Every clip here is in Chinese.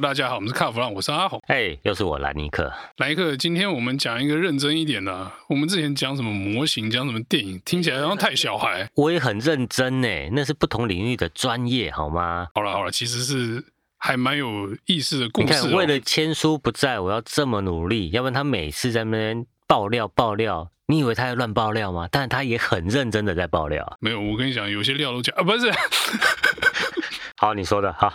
大家好，我们是卡弗朗，我是阿红，哎，hey, 又是我兰尼克。兰尼克，今天我们讲一个认真一点的。我们之前讲什么模型，讲什么电影，听起来好像太小孩。我也很认真呢，那是不同领域的专业，好吗？好了好了，其实是还蛮有意思的故事。你看，为了千书不在，我要这么努力，要不然他每次在那边爆料爆料，你以为他在乱爆料吗？但他也很认真的在爆料。没有，我跟你讲，有些料都讲啊，不是。好，你说的好。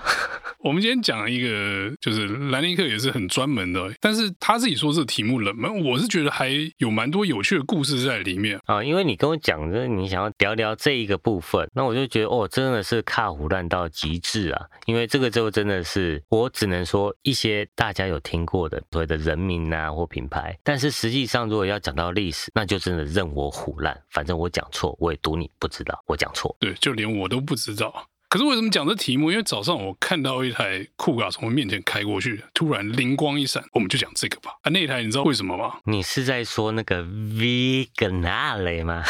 我们今天讲一个，就是兰尼克也是很专门的，但是他自己说这个题目冷门，我是觉得还有蛮多有趣的故事在里面啊。因为你跟我讲，就是你想要聊聊这一个部分，那我就觉得哦，真的是卡唬烂到极致啊。因为这个就真的是，我只能说一些大家有听过的所谓的人名啊或品牌，但是实际上如果要讲到历史，那就真的任我唬烂，反正我讲错，我也赌你不知道，我讲错，对，就连我都不知道。可是为什么讲这题目？因为早上我看到一台酷卡从我面前开过去，突然灵光一闪，我们就讲这个吧。啊，那台你知道为什么吗？你是在说那个 Vignale 吗？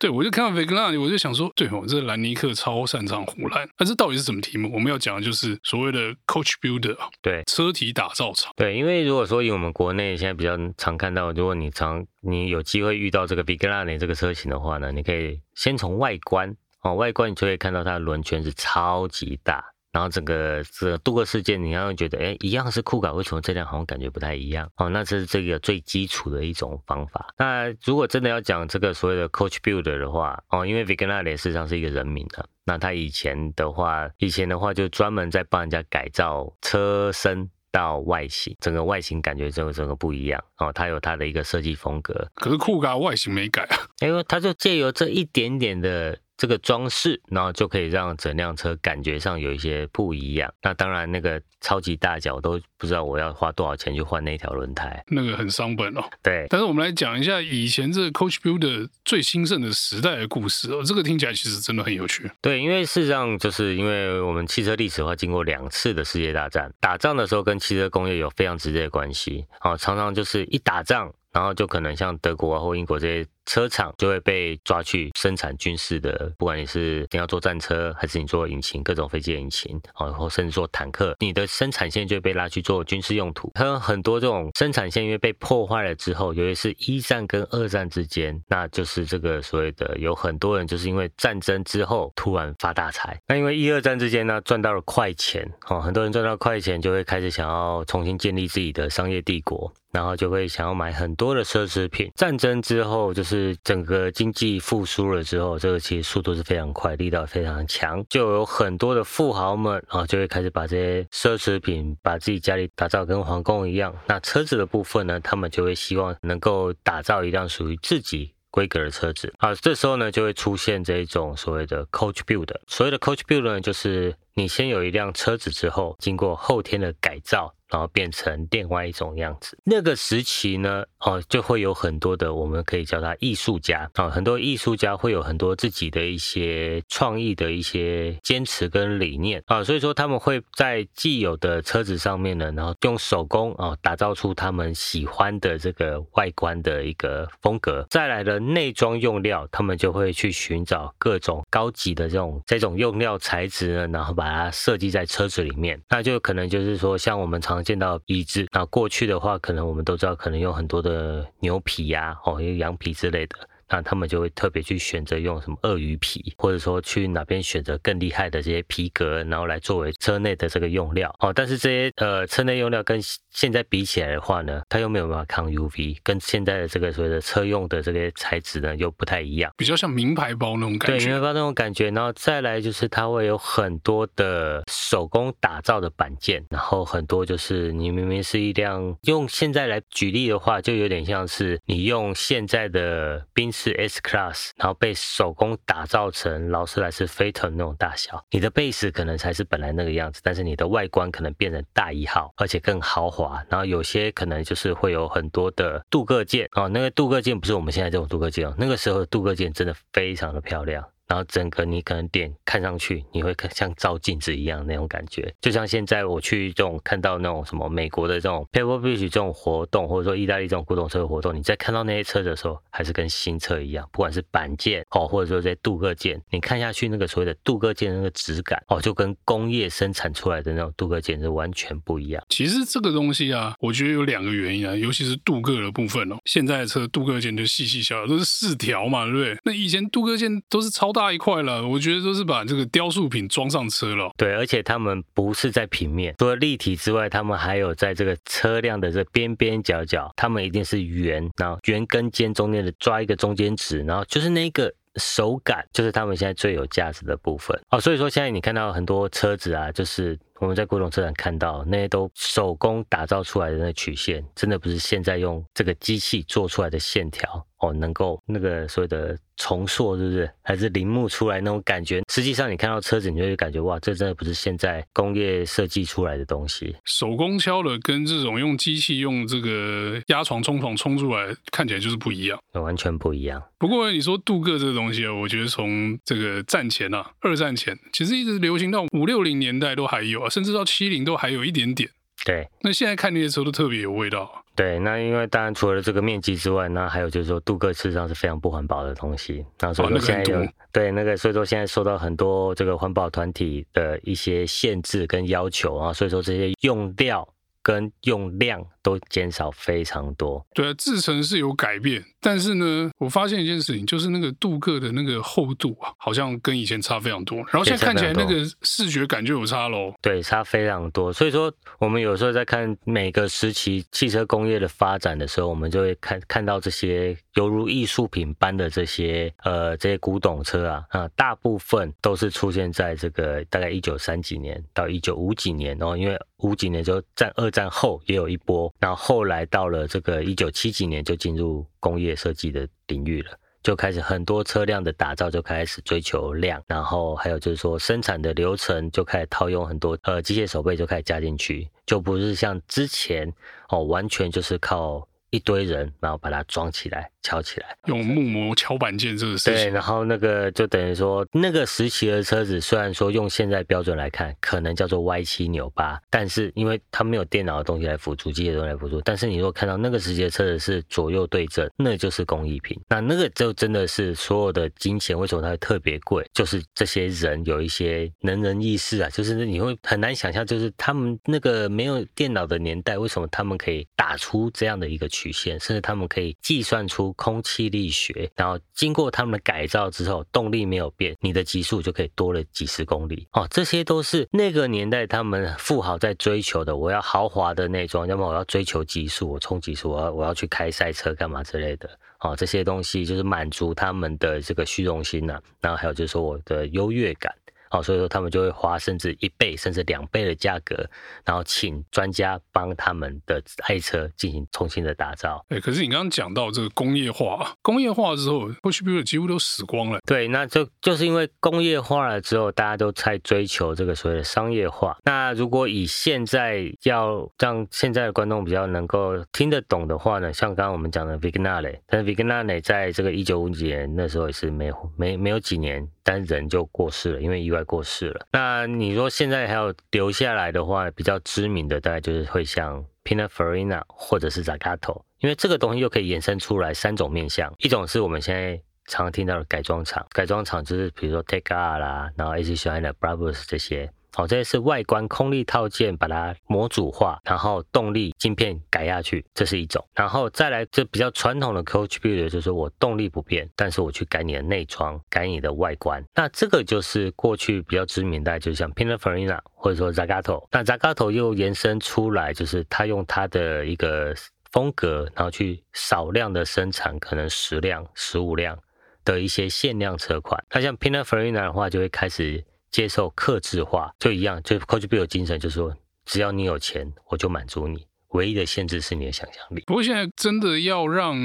对，我就看到 Vignale，我就想说，对哦，这个兰尼克超擅长唬烂。但这到底是什么题目？我们要讲的就是所谓的 Coach Builder，对，车体打造厂。对，因为如果说以我们国内现在比较常看到，如果你常你有机会遇到这个 Vignale 这个车型的话呢，你可以先从外观。哦，外观你就会看到它的轮圈是超级大，然后整个这个镀铬饰件，你要会觉得，哎，一样是酷卡，为什么这辆好像感觉不太一样？哦，那这是这个最基础的一种方法。那如果真的要讲这个所谓的 Coach Builder 的话，哦，因为 Vignale 事实上是一个人名的，那他以前的话，以前的话就专门在帮人家改造车身到外形，整个外形感觉就整个不一样。哦，他有他的一个设计风格。可是酷卡外形没改啊，因为他就借由这一点点的。这个装饰，然后就可以让整辆车感觉上有一些不一样。那当然，那个超级大脚都不知道我要花多少钱去换那条轮胎，那个很伤本哦。对，但是我们来讲一下以前这 Coach Builder 最兴盛的时代的故事哦。这个听起来其实真的很有趣。对，因为事实上就是因为我们汽车历史的话，经过两次的世界大战，打仗的时候跟汽车工业有非常直接的关系。哦，常常就是一打仗，然后就可能像德国啊或英国这些。车厂就会被抓去生产军事的，不管你是你要做战车，还是你做引擎，各种飞机引擎，然后甚至做坦克，你的生产线就会被拉去做军事用途。还有很多这种生产线因为被破坏了之后，尤其是一战跟二战之间，那就是这个所谓的有很多人就是因为战争之后突然发大财。那因为一二战之间呢赚到了快钱，哦，很多人赚到快钱就会开始想要重新建立自己的商业帝国，然后就会想要买很多的奢侈品。战争之后就是。是整个经济复苏了之后，这个其实速度是非常快，力道非常强，就有很多的富豪们啊，就会开始把这些奢侈品，把自己家里打造跟皇宫一样。那车子的部分呢，他们就会希望能够打造一辆属于自己规格的车子。啊，这时候呢，就会出现这一种所谓的 Coach build。所谓的 Coach build 呢，就是你先有一辆车子之后，经过后天的改造。然后变成另外一种样子。那个时期呢，哦，就会有很多的，我们可以叫他艺术家啊，很多艺术家会有很多自己的一些创意的一些坚持跟理念啊，所以说他们会在既有的车子上面呢，然后用手工啊打造出他们喜欢的这个外观的一个风格。再来的内装用料，他们就会去寻找各种高级的这种这种用料材质呢，然后把把它设计在车子里面。那就可能就是说，像我们常见到椅子，那过去的话，可能我们都知道，可能有很多的牛皮呀、啊，哦，羊皮之类的。那他们就会特别去选择用什么鳄鱼皮，或者说去哪边选择更厉害的这些皮革，然后来作为车内的这个用料。哦，但是这些呃车内用料跟现在比起来的话呢，它又没有办法抗 UV，跟现在的这个所谓的车用的这个材质呢又不太一样，比较像名牌包那种感觉。对，名牌包那种感觉。然后再来就是它会有很多的手工打造的板件，然后很多就是你明明是一辆用现在来举例的话，就有点像是你用现在的宾。是 S Class，然后被手工打造成劳斯莱斯飞腾那种大小，你的 base 可能才是本来那个样子，但是你的外观可能变成大一号，而且更豪华。然后有些可能就是会有很多的镀铬件哦，那个镀铬件不是我们现在这种镀铬件哦，那个时候的镀铬件真的非常的漂亮。然后整个你可能点看上去，你会看像照镜子一样那种感觉，就像现在我去这种看到那种什么美国的这种 Pebble Beach 这种活动，或者说意大利这种古董车的活动，你在看到那些车的时候，还是跟新车一样，不管是板件哦，或者说在镀铬件，你看下去那个所谓的镀铬件那个质感哦，就跟工业生产出来的那种镀铬件是完全不一样。其实这个东西啊，我觉得有两个原因啊，尤其是镀铬的部分哦，现在的车镀铬件就细细小小，都是四条嘛，对不对？那以前镀铬件都是超大一块了。我觉得都是把这个雕塑品装上车了。对，而且他们不是在平面，除了立体之外，他们还有在这个车辆的这边边角角，他们一定是圆，然后圆跟尖中间的抓一个中间值，然后就是那个手感，就是他们现在最有价值的部分。哦，所以说现在你看到很多车子啊，就是我们在古董车展看到那些都手工打造出来的那曲线，真的不是现在用这个机器做出来的线条。哦，能够那个所谓的重塑，是不是？还是铃木出来那种感觉？实际上，你看到车子，你就会感觉哇，这真的不是现在工业设计出来的东西。手工敲的跟这种用机器用这个压床冲床冲出来，看起来就是不一样，完全不一样。不过你说镀铬这个东西啊，我觉得从这个战前啊，二战前，其实一直流行到五六零年代都还有啊，甚至到七零都还有一点点。对，那现在看那些车都特别有味道。对，那因为当然除了这个面积之外，那还有就是说镀铬事实上是非常不环保的东西。那所以说现在有、哦那个、对那个，所以说现在受到很多这个环保团体的一些限制跟要求啊，所以说这些用料跟用量。都减少非常多，对啊，制成是有改变，但是呢，我发现一件事情，就是那个镀铬的那个厚度啊，好像跟以前差非常多。然后现在看起来那个视觉感就有差喽。对，差非常多。所以说，我们有时候在看每个时期汽车工业的发展的时候，我们就会看看到这些犹如艺术品般的这些呃这些古董车啊啊，大部分都是出现在这个大概一九三几年到一九五几年，然后因为五几年就战二战后也有一波。然后后来到了这个一九七几年，就进入工业设计的领域了，就开始很多车辆的打造就开始追求量，然后还有就是说生产的流程就开始套用很多呃机械手背就开始加进去，就不是像之前哦完全就是靠一堆人然后把它装起来。敲起来，用木模敲板件这个事情。对，然后那个就等于说，那个时期的车子，虽然说用现在标准来看，可能叫做歪七扭八，但是因为它没有电脑的东西来辅助，机械的东西来辅助。但是你如果看到那个时期的车子是左右对正，那就是工艺品。那那个就真的是所有的金钱，为什么它会特别贵？就是这些人有一些能人异士啊，就是你会很难想象，就是他们那个没有电脑的年代，为什么他们可以打出这样的一个曲线，甚至他们可以计算出。空气力学，然后经过他们的改造之后，动力没有变，你的极速就可以多了几十公里哦。这些都是那个年代他们富豪在追求的。我要豪华的内装，要么我要追求极速，我冲极速，我要我要去开赛车干嘛之类的哦。这些东西就是满足他们的这个虚荣心呐、啊。然后还有就是说我的优越感。哦，所以说他们就会花甚至一倍甚至两倍的价格，然后请专家帮他们的爱车进行重新的打造。哎，可是你刚刚讲到这个工业化，工业化之后，Coach Builder 几乎都死光了。对，那就就是因为工业化了之后，大家都在追求这个所谓的商业化。那如果以现在要让现在的观众比较能够听得懂的话呢，像刚刚我们讲的 Vignale，但是 Vignale 在这个一九五几年那时候也是没没没有几年。但人就过世了，因为意外过世了。那你说现在还有留下来的话，比较知名的大概就是会像 Pina Farina 或者是 Zagato，因为这个东西又可以衍生出来三种面相，一种是我们现在常听到的改装厂，改装厂就是比如说 Take R 啦，然后 AC Shine、Brabus 这些。好，这是外观空力套件，把它模组化，然后动力晶片改下去，这是一种。然后再来，这比较传统的 coach build，就是我动力不变，但是我去改你的内装，改你的外观。那这个就是过去比较知名的，就像 Pininfarina 或者说 Zagato。那 Zagato 又延伸出来，就是他用他的一个风格，然后去少量的生产，可能十辆、十五辆的一些限量车款。那像 Pininfarina 的话，就会开始。接受克制化就一样，就 Coach Bill 精神就是说，只要你有钱，我就满足你。唯一的限制是你的想象力。不过现在真的要让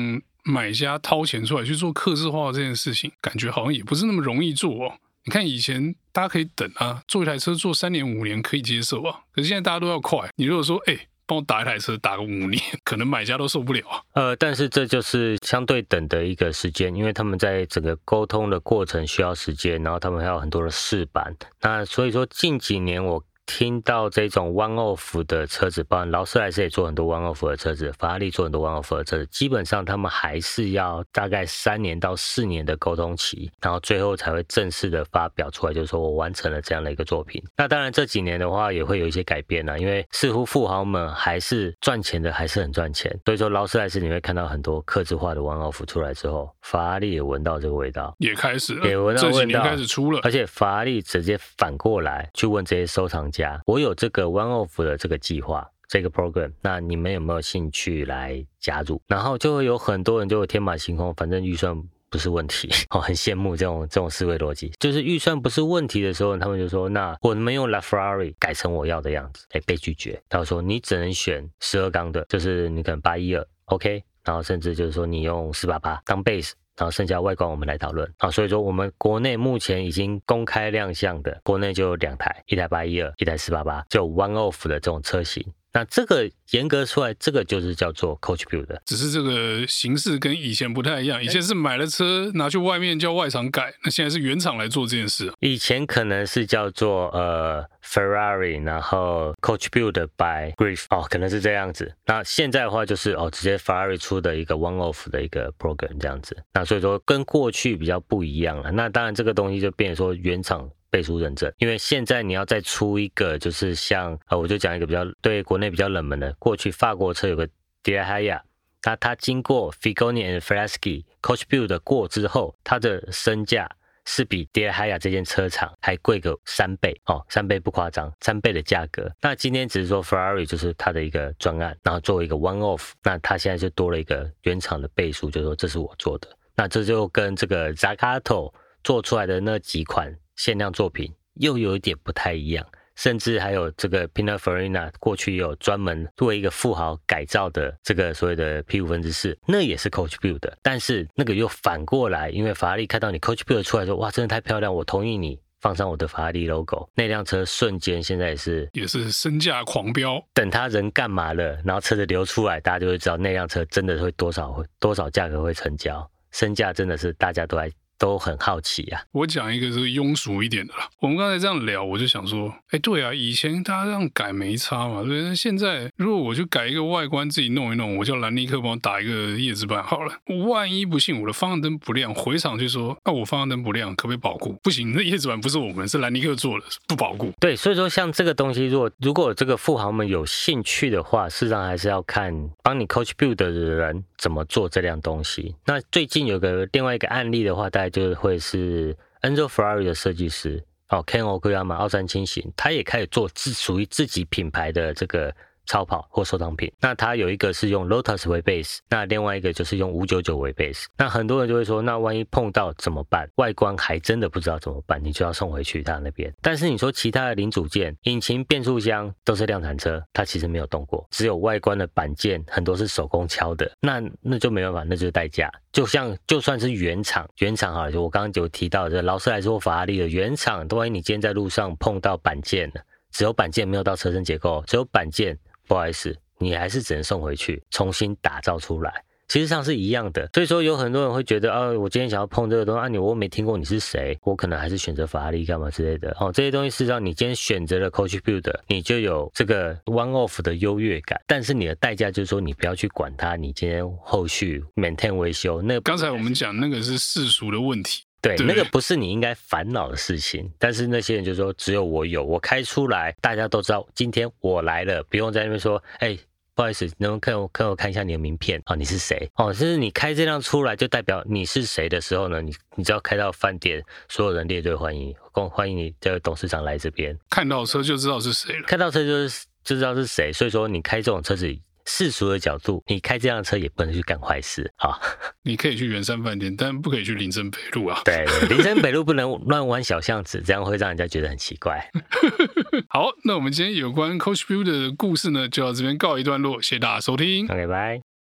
买家掏钱出来去做克制化这件事情，感觉好像也不是那么容易做哦。你看以前大家可以等啊，做一台车做三年五年可以接受啊，可是现在大家都要快。你如果说哎。帮我打一台车，打个五年，可能买家都受不了。呃，但是这就是相对等的一个时间，因为他们在整个沟通的过程需要时间，然后他们还有很多的试版。那所以说近几年我。听到这种 one off 的车子，包括劳斯莱斯也做很多 one off 的车子，法拉利做很多 one off 的车子，基本上他们还是要大概三年到四年的沟通期，然后最后才会正式的发表出来，就是说我完成了这样的一个作品。那当然这几年的话也会有一些改变了，因为似乎富豪们还是赚钱的，还是很赚钱。所以说劳斯莱斯你会看到很多客制化的 one off 出来之后，法拉利也闻到这个味道，也开始，也闻到味道，这几年开始出了，而且法拉利直接反过来去问这些收藏家。我有这个 one off 的这个计划，这个 program，那你们有没有兴趣来加入？然后就会有很多人就会天马行空，反正预算不是问题，哦，很羡慕这种这种思维逻辑，就是预算不是问题的时候，他们就说，那我能不能用 LaFerrari 改成我要的样子？哎，被拒绝。他说你只能选十二缸的，就是你可能八一二，OK，然后甚至就是说你用四八八当 base。然后剩下外观我们来讨论啊，所以说我们国内目前已经公开亮相的，国内就有两台，一台八一二，一台四八八，就 one off 的这种车型。那这个严格出来，这个就是叫做 Coach Build 的，只是这个形式跟以前不太一样。以前是买了车拿去外面叫外厂改，那现在是原厂来做这件事。以前可能是叫做呃 Ferrari，然后 Coach Build by Greif 哦，可能是这样子。那现在的话就是哦，直接 Ferrari 出的一个 One Off 的一个 program 这样子。那所以说跟过去比较不一样了。那当然这个东西就变成说原厂。背书认证，因为现在你要再出一个，就是像呃，我就讲一个比较对国内比较冷门的，过去法国车有个 De La Hoya，那它经过 Figoni and Fieschi Coach Build 过之后，它的身价是比 De La Hoya 这间车厂还贵个三倍哦，三倍不夸张，三倍的价格。那今天只是说 Ferrari 就是它的一个专案，然后作为一个 One Off，那它现在就多了一个原厂的背书，就是说这是我做的。那这就跟这个 Zaccato 做出来的那几款。限量作品又有一点不太一样，甚至还有这个 Pininfarina 过去也有专门作为一个富豪改造的这个所谓的 P 五分之四，那也是 Coach Build 的，但是那个又反过来，因为法拉利看到你 Coach Build 出来说，哇，真的太漂亮，我同意你放上我的法拉利 logo，那辆车瞬间现在也是也是身价狂飙。等他人干嘛了，然后车子流出来，大家就会知道那辆车真的会多少会多少价格会成交，身价真的是大家都来。都很好奇呀、啊。我讲一个这个庸俗一点的啦。我们刚才这样聊，我就想说，哎，对啊，以前大家这样改没差嘛，对不对？现在如果我就改一个外观，自己弄一弄，我叫兰尼克帮我打一个叶子板好了。万一不幸我的方向灯不亮，回厂去说，那、啊、我方向灯不亮，可不可以保固？不行，那叶子板不是我们，是兰尼克做的，不保固。对，所以说像这个东西，如果如果这个富豪们有兴趣的话，事实上还是要看帮你 Coach Build 的人怎么做这辆东西。那最近有个另外一个案例的话，大就会是 Enzo Ferrari 的设计师哦，Ken Okuyama 奥山清行，他也开始做自属于自己品牌的这个。超跑或收藏品，那它有一个是用 Lotus 为 base，那另外一个就是用五九九为 base。那很多人就会说，那万一碰到怎么办？外观还真的不知道怎么办，你就要送回去他那边。但是你说其他的零组件，引擎、变速箱都是量产车，它其实没有动过，只有外观的板件很多是手工敲的，那那就没办法，那就是代价。就像就算是原厂，原厂哈，就我刚刚就提到的劳斯莱斯或法拉利的原厂，万一你今天在路上碰到板件了，只有板件没有到车身结构，只有板件。不好意思，你还是只能送回去，重新打造出来。其实上是一样的，所以说有很多人会觉得，啊，我今天想要碰这个东西，啊，你我没听过你是谁，我可能还是选择法拉利干嘛之类的。哦，这些东西事实上你今天选择了 Coach Build，你就有这个 One Off 的优越感，但是你的代价就是说你不要去管它，你今天后续 maintain 维修。那刚才我们讲那个是世俗的问题。对，对，那个不是你应该烦恼的事情，但是那些人就说只有我有，我开出来，大家都知道今天我来了，不用在那边说，哎，不好意思，能不能看我看我看一下你的名片啊？你是谁？哦，就是你开这辆出来，就代表你是谁的时候呢？你你只要开到饭店，所有人列队欢迎，欢欢迎你这个董事长来这边，看到车就知道是谁了，看到车就是就知道是谁，所以说你开这种车子。世俗的角度，你开这辆车也不能去干坏事啊！你可以去圆山饭店，但不可以去林森北路啊。对，林森北路不能 乱弯小巷子，这样会让人家觉得很奇怪。好，那我们今天有关 Coach Build 的故事呢，就到这边告一段落，谢谢大家收听，拜拜。